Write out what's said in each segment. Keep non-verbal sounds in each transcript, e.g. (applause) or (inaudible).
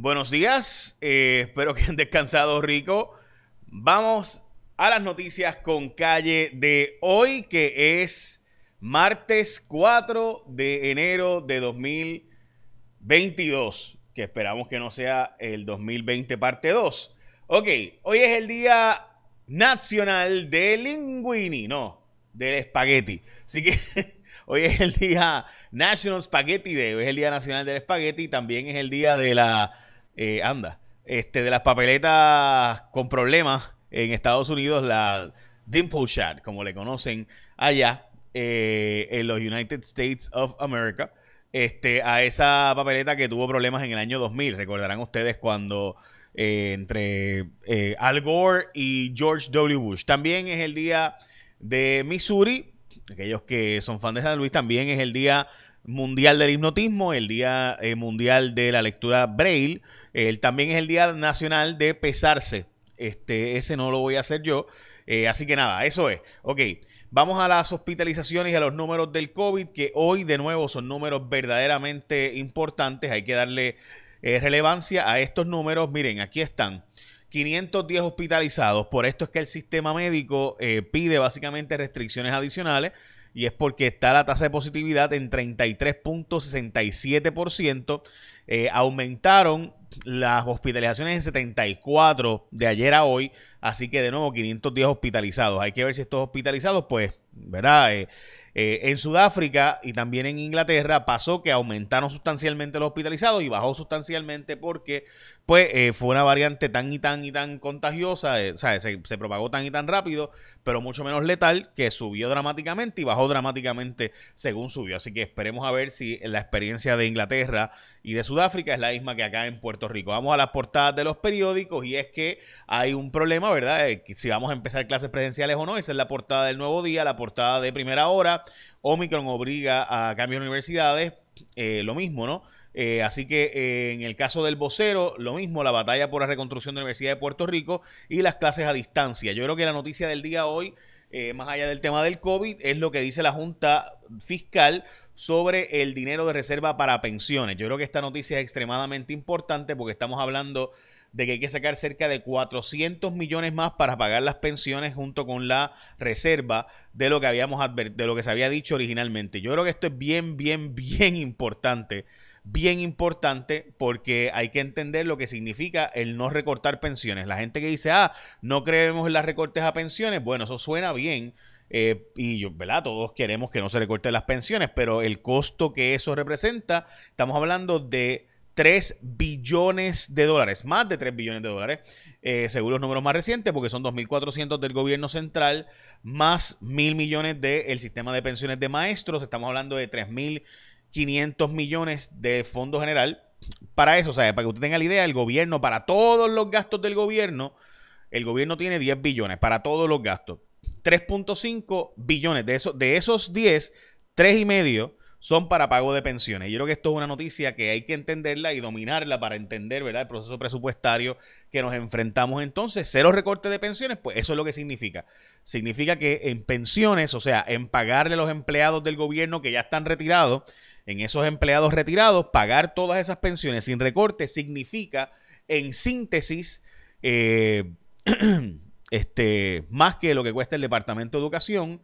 buenos días. Eh, espero que han descansado rico. Vamos a las noticias con calle de hoy, que es martes 4 de enero de 2022, que esperamos que no sea el 2020 parte 2. Ok, hoy es el día nacional del linguini, no, del espagueti. Así que (laughs) hoy es el día National Spaghetti Day, hoy es el día nacional del espagueti, también es el día de la eh, anda, este, de las papeletas con problemas en Estados Unidos, la Dimple Chat, como le conocen allá eh, en los United States of America, este, a esa papeleta que tuvo problemas en el año 2000. Recordarán ustedes cuando eh, entre Al Gore y George W. Bush. También es el día de Missouri. Aquellos que son fans de San Luis, también es el día mundial del hipnotismo, el día mundial de la lectura Braille. El, también es el Día Nacional de Pesarse. Este, ese no lo voy a hacer yo. Eh, así que nada, eso es. Ok, vamos a las hospitalizaciones y a los números del COVID, que hoy de nuevo son números verdaderamente importantes. Hay que darle eh, relevancia a estos números. Miren, aquí están. 510 hospitalizados. Por esto es que el sistema médico eh, pide básicamente restricciones adicionales y es porque está la tasa de positividad en 33.67%. Eh, aumentaron las hospitalizaciones en 74 de ayer a hoy, así que de nuevo 510 hospitalizados. Hay que ver si estos hospitalizados, pues, ¿verdad? Eh, eh, en Sudáfrica y también en Inglaterra pasó que aumentaron sustancialmente los hospitalizados y bajó sustancialmente porque pues eh, fue una variante tan y tan y tan contagiosa, eh, o sea, se, propagó tan y tan rápido, pero mucho menos letal, que subió dramáticamente y bajó dramáticamente según subió. Así que esperemos a ver si la experiencia de Inglaterra y de Sudáfrica es la misma que acá en Puerto Rico. Vamos a las portadas de los periódicos y es que hay un problema, ¿verdad? si vamos a empezar clases presenciales o no. Esa es la portada del nuevo día, la portada de primera hora. Omicron obliga a cambios de universidades. Eh, lo mismo, ¿no? Eh, así que eh, en el caso del vocero, lo mismo, la batalla por la reconstrucción de la Universidad de Puerto Rico y las clases a distancia. Yo creo que la noticia del día hoy, eh, más allá del tema del COVID, es lo que dice la Junta Fiscal sobre el dinero de reserva para pensiones. Yo creo que esta noticia es extremadamente importante porque estamos hablando de que hay que sacar cerca de 400 millones más para pagar las pensiones junto con la reserva de lo que habíamos de lo que se había dicho originalmente. Yo creo que esto es bien, bien, (laughs) bien importante bien importante porque hay que entender lo que significa el no recortar pensiones. La gente que dice, ah, no creemos en las recortes a pensiones, bueno, eso suena bien. Eh, y yo, ¿verdad? Todos queremos que no se recorten las pensiones, pero el costo que eso representa, estamos hablando de 3 billones de dólares, más de 3 billones de dólares, eh, según los números más recientes, porque son 2.400 del gobierno central, más mil millones del sistema de pensiones de maestros, estamos hablando de 3.000 500 millones de fondo general. Para eso, o sea, para que usted tenga la idea, el gobierno, para todos los gastos del gobierno, el gobierno tiene 10 billones para todos los gastos. 3.5 billones. De, esos de esos 10, 3 y medio son para pago de pensiones. Yo creo que esto es una noticia que hay que entenderla y dominarla para entender ¿verdad? el proceso presupuestario que nos enfrentamos entonces. Cero recorte de pensiones, pues eso es lo que significa. Significa que en pensiones, o sea, en pagarle a los empleados del gobierno que ya están retirados, en esos empleados retirados, pagar todas esas pensiones sin recorte significa, en síntesis, eh, (clears throat) este, más que lo que cuesta el Departamento de Educación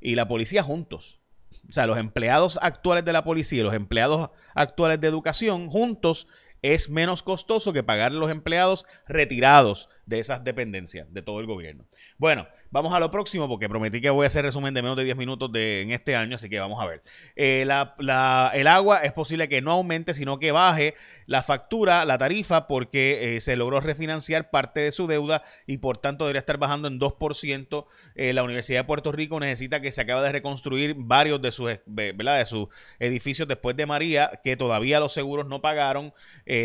y la policía juntos. O sea, los empleados actuales de la policía y los empleados actuales de educación juntos es menos costoso que pagar los empleados retirados de esas dependencias de todo el gobierno. Bueno, vamos a lo próximo porque prometí que voy a hacer resumen de menos de 10 minutos de, en este año, así que vamos a ver. Eh, el agua es posible que no aumente, sino que baje la factura, la tarifa, porque eh, se logró refinanciar parte de su deuda y por tanto debería estar bajando en 2%. Eh, la Universidad de Puerto Rico necesita que se acabe de reconstruir varios de sus, de sus edificios después de María, que todavía los seguros no pagaron.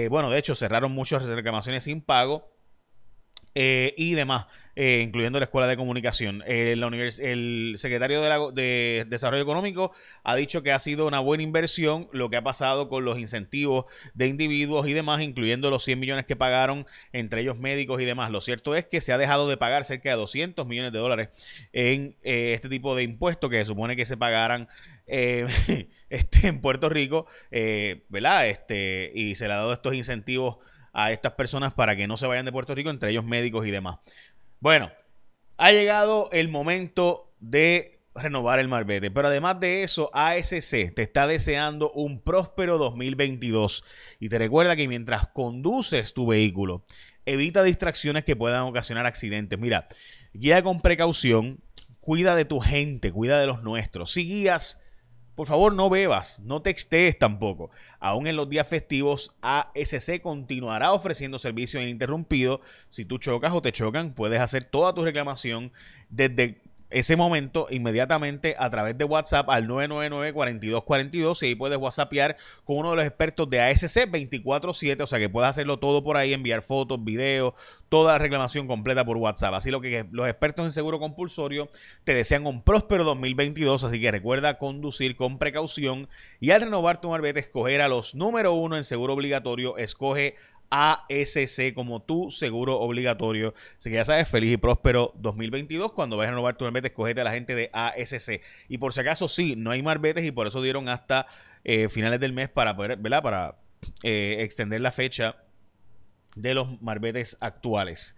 bueno, de hecho, cerraron muchas reclamaciones sin pago. Y demás. Eh, incluyendo la Escuela de Comunicación. Eh, el secretario de, Desarrollo Económico ha dicho que ha sido una buena inversión lo que ha pasado con los incentivos de individuos y demás, incluyendo los 100 millones que pagaron, entre ellos médicos y demás. Lo cierto es que se ha dejado de pagar cerca de 200 millones de dólares en eh, este tipo de impuestos que se supone que se pagaran (laughs) este, en Puerto Rico, ¿verdad? Este, y se le ha dado estos incentivos a estas personas para que no se vayan de Puerto Rico, entre ellos médicos y demás. Bueno, ha llegado el momento de renovar el marbete, pero además de eso, ASC te está deseando un próspero 2022 y te recuerda que mientras conduces tu vehículo, evita distracciones que puedan ocasionar accidentes. Mira, guía con precaución, cuida de tu gente, cuida de los nuestros. Si guías, por favor no bebas, no textees tampoco. Aún en los días festivos, ASC continuará ofreciendo servicio ininterrumpido. Si tú chocas o te chocan, puedes hacer toda tu reclamación desde ese momento inmediatamente a través de WhatsApp al 999-4242 y ahí puedes WhatsAppear con uno de los expertos de ASC 24-7, o sea que puedes hacerlo todo por ahí, enviar fotos, videos, toda la reclamación completa por WhatsApp. Así lo que los expertos en seguro compulsorio te desean un próspero 2022, así que recuerda conducir con precaución y al renovar tu marbete escoger a los número uno en seguro obligatorio, escoge ASC como tu seguro obligatorio. Así que ya sabes, feliz y próspero 2022. Cuando vayas a renovar tu marbete, escogete a la gente de ASC. Y por si acaso, sí, no hay marbetes y por eso dieron hasta eh, finales del mes para poder, ¿verdad? Para eh, extender la fecha de los marbetes actuales.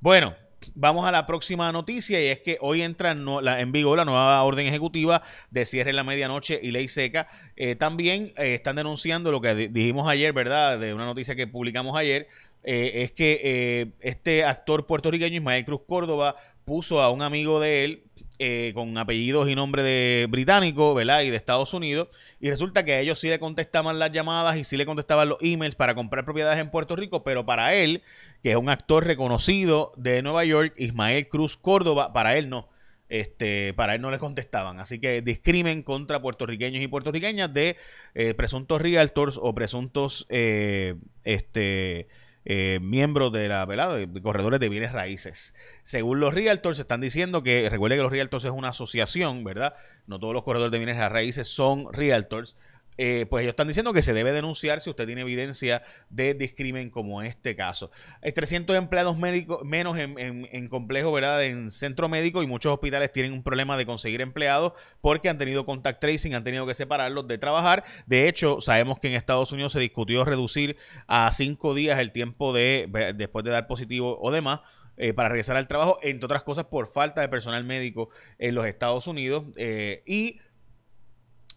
Bueno, vamos a la próxima noticia y es que hoy entra en, vigor la nueva orden ejecutiva de cierre en la medianoche y ley seca. Eh, también eh, están denunciando lo que dijimos ayer, ¿verdad? De una noticia que publicamos ayer. Eh, es que este actor puertorriqueño Ismael Cruz Córdoba puso a un amigo de él eh, con apellidos y nombre de británico, ¿verdad? Y de Estados Unidos. Y resulta que a ellos sí le contestaban las llamadas y sí le contestaban los emails para comprar propiedades en Puerto Rico, pero para él, que es un actor reconocido de Nueva York, Ismael Cruz Córdoba, para él no. Este, para él no le contestaban. Así que discrimen contra puertorriqueños y puertorriqueñas de eh, presuntos realtors o presuntos eh, este, eh, miembros de la ¿verdad? De corredores de bienes raíces. Según los realtors, están diciendo que, recuerde que los realtors es una asociación, ¿verdad? No todos los corredores de bienes raíces son realtors. Eh, pues ellos están diciendo que se debe denunciar si usted tiene evidencia de discrimen como este caso. Hay 300 empleados médicos menos en, en, complejo, ¿verdad? En centro médico y muchos hospitales tienen un problema de conseguir empleados porque han tenido contact tracing, han tenido que separarlos de trabajar. De hecho, sabemos que en Estados Unidos se discutió reducir a cinco días el tiempo de después de dar positivo o demás. Eh, para regresar al trabajo, entre otras cosas por falta de personal médico en los Estados Unidos. Eh, y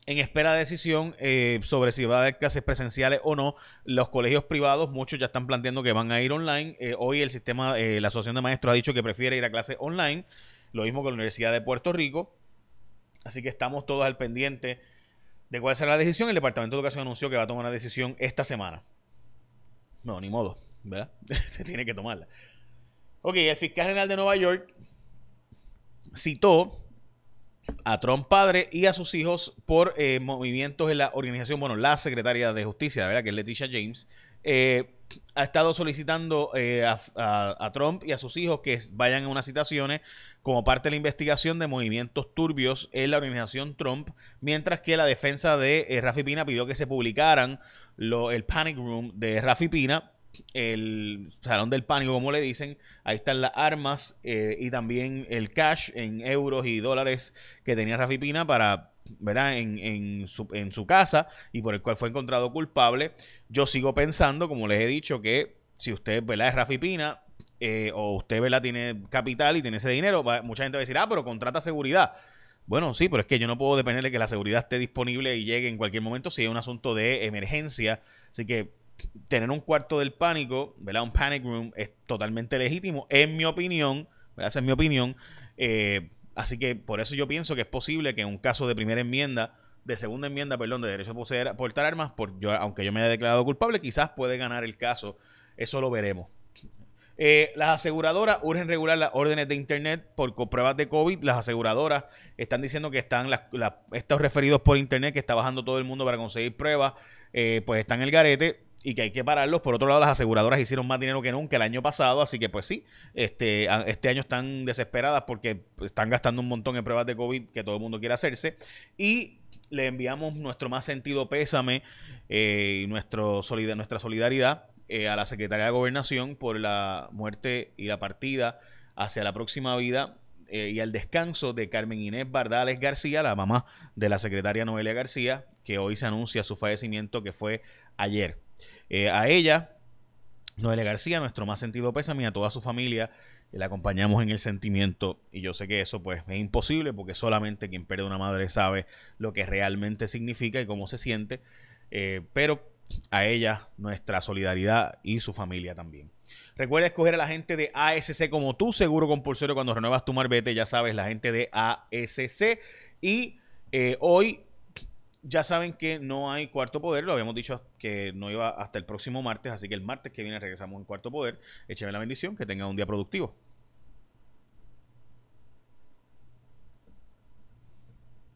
en espera de decisión eh, sobre si va a haber clases presenciales o no. Los colegios privados, muchos ya están planteando que van a ir online. Eh, hoy el sistema, eh, la Asociación de Maestros ha dicho que prefiere ir a clases online. Lo mismo que la Universidad de Puerto Rico. Así que estamos todos al pendiente de cuál será la decisión. El Departamento de Educación anunció que va a tomar una decisión esta semana. No, ni modo, ¿verdad? (laughs) Se tiene que tomarla. Ok, el fiscal general de Nueva York citó a Trump padre y a sus hijos por eh, movimientos en la organización, bueno, la secretaria de justicia, ¿verdad? Que es Leticia James, eh, ha estado solicitando eh, a, Trump y a sus hijos que vayan a unas citaciones como parte de la investigación de movimientos turbios en la organización Trump, mientras que la defensa de Rafi Pina pidió que se publicaran el Panic Room de Rafi Pina el salón del pánico, como le dicen. Ahí están las armas eh, y también el cash en euros y dólares que tenía Rafi Pina para, ¿verdad? En, en, su, en su casa y por el cual fue encontrado culpable. Yo sigo pensando, como les he dicho, que si usted, ¿verdad? Es Rafi Pina eh, o usted, ¿verdad? Tiene capital y tiene ese dinero, mucha gente va a decir, ah, pero contrata seguridad. Bueno, sí, pero es que yo no puedo depender de que la seguridad esté disponible y llegue en cualquier momento si hay un asunto de emergencia. Así que tener un cuarto del pánico, ¿verdad? Un panic room es totalmente legítimo, en mi opinión, ¿verdad? Esa es mi opinión. Eh, así que por eso yo pienso que es posible que en un caso de primera enmienda, de segunda enmienda, perdón, de derecho a poseer, portar armas, por yo, aunque yo me haya declarado culpable, quizás puede ganar el caso. Eso lo veremos. Eh, las aseguradoras urgen regular las órdenes de Internet por pruebas de COVID. Las aseguradoras están diciendo que están estos referidos por Internet que está bajando todo el mundo para conseguir pruebas, eh, pues están en el garete y que hay que pararlos. Por otro lado, las aseguradoras hicieron más dinero que nunca el año pasado, así que pues sí, este, este año están desesperadas porque están gastando un montón en pruebas de COVID que todo el mundo quiere hacerse. Y le enviamos nuestro más sentido pésame eh, y nuestro nuestra solidaridad eh, a la Secretaría de Gobernación por la muerte y la partida hacia la próxima vida eh, y al descanso de Carmen Inés Bardales García, la mamá de la secretaria Noelia García, que hoy se anuncia su fallecimiento que fue ayer. Eh, a ella Noelia García, nuestro más sentido pésame a toda su familia. Le acompañamos en el sentimiento y yo sé que eso pues es imposible porque solamente quien pierde una madre sabe lo que realmente significa y cómo se siente. Eh, pero a ella nuestra solidaridad y su familia también. Recuerda escoger a la gente de ASC como tú, seguro compulsorio cuando renuevas tu marbete, ya sabes, la gente de ASC. Y eh, hoy ya saben que no hay cuarto poder, lo habíamos dicho que no iba hasta el próximo martes, así que el martes que viene regresamos en cuarto poder. Écheme la bendición, que tengan un día productivo.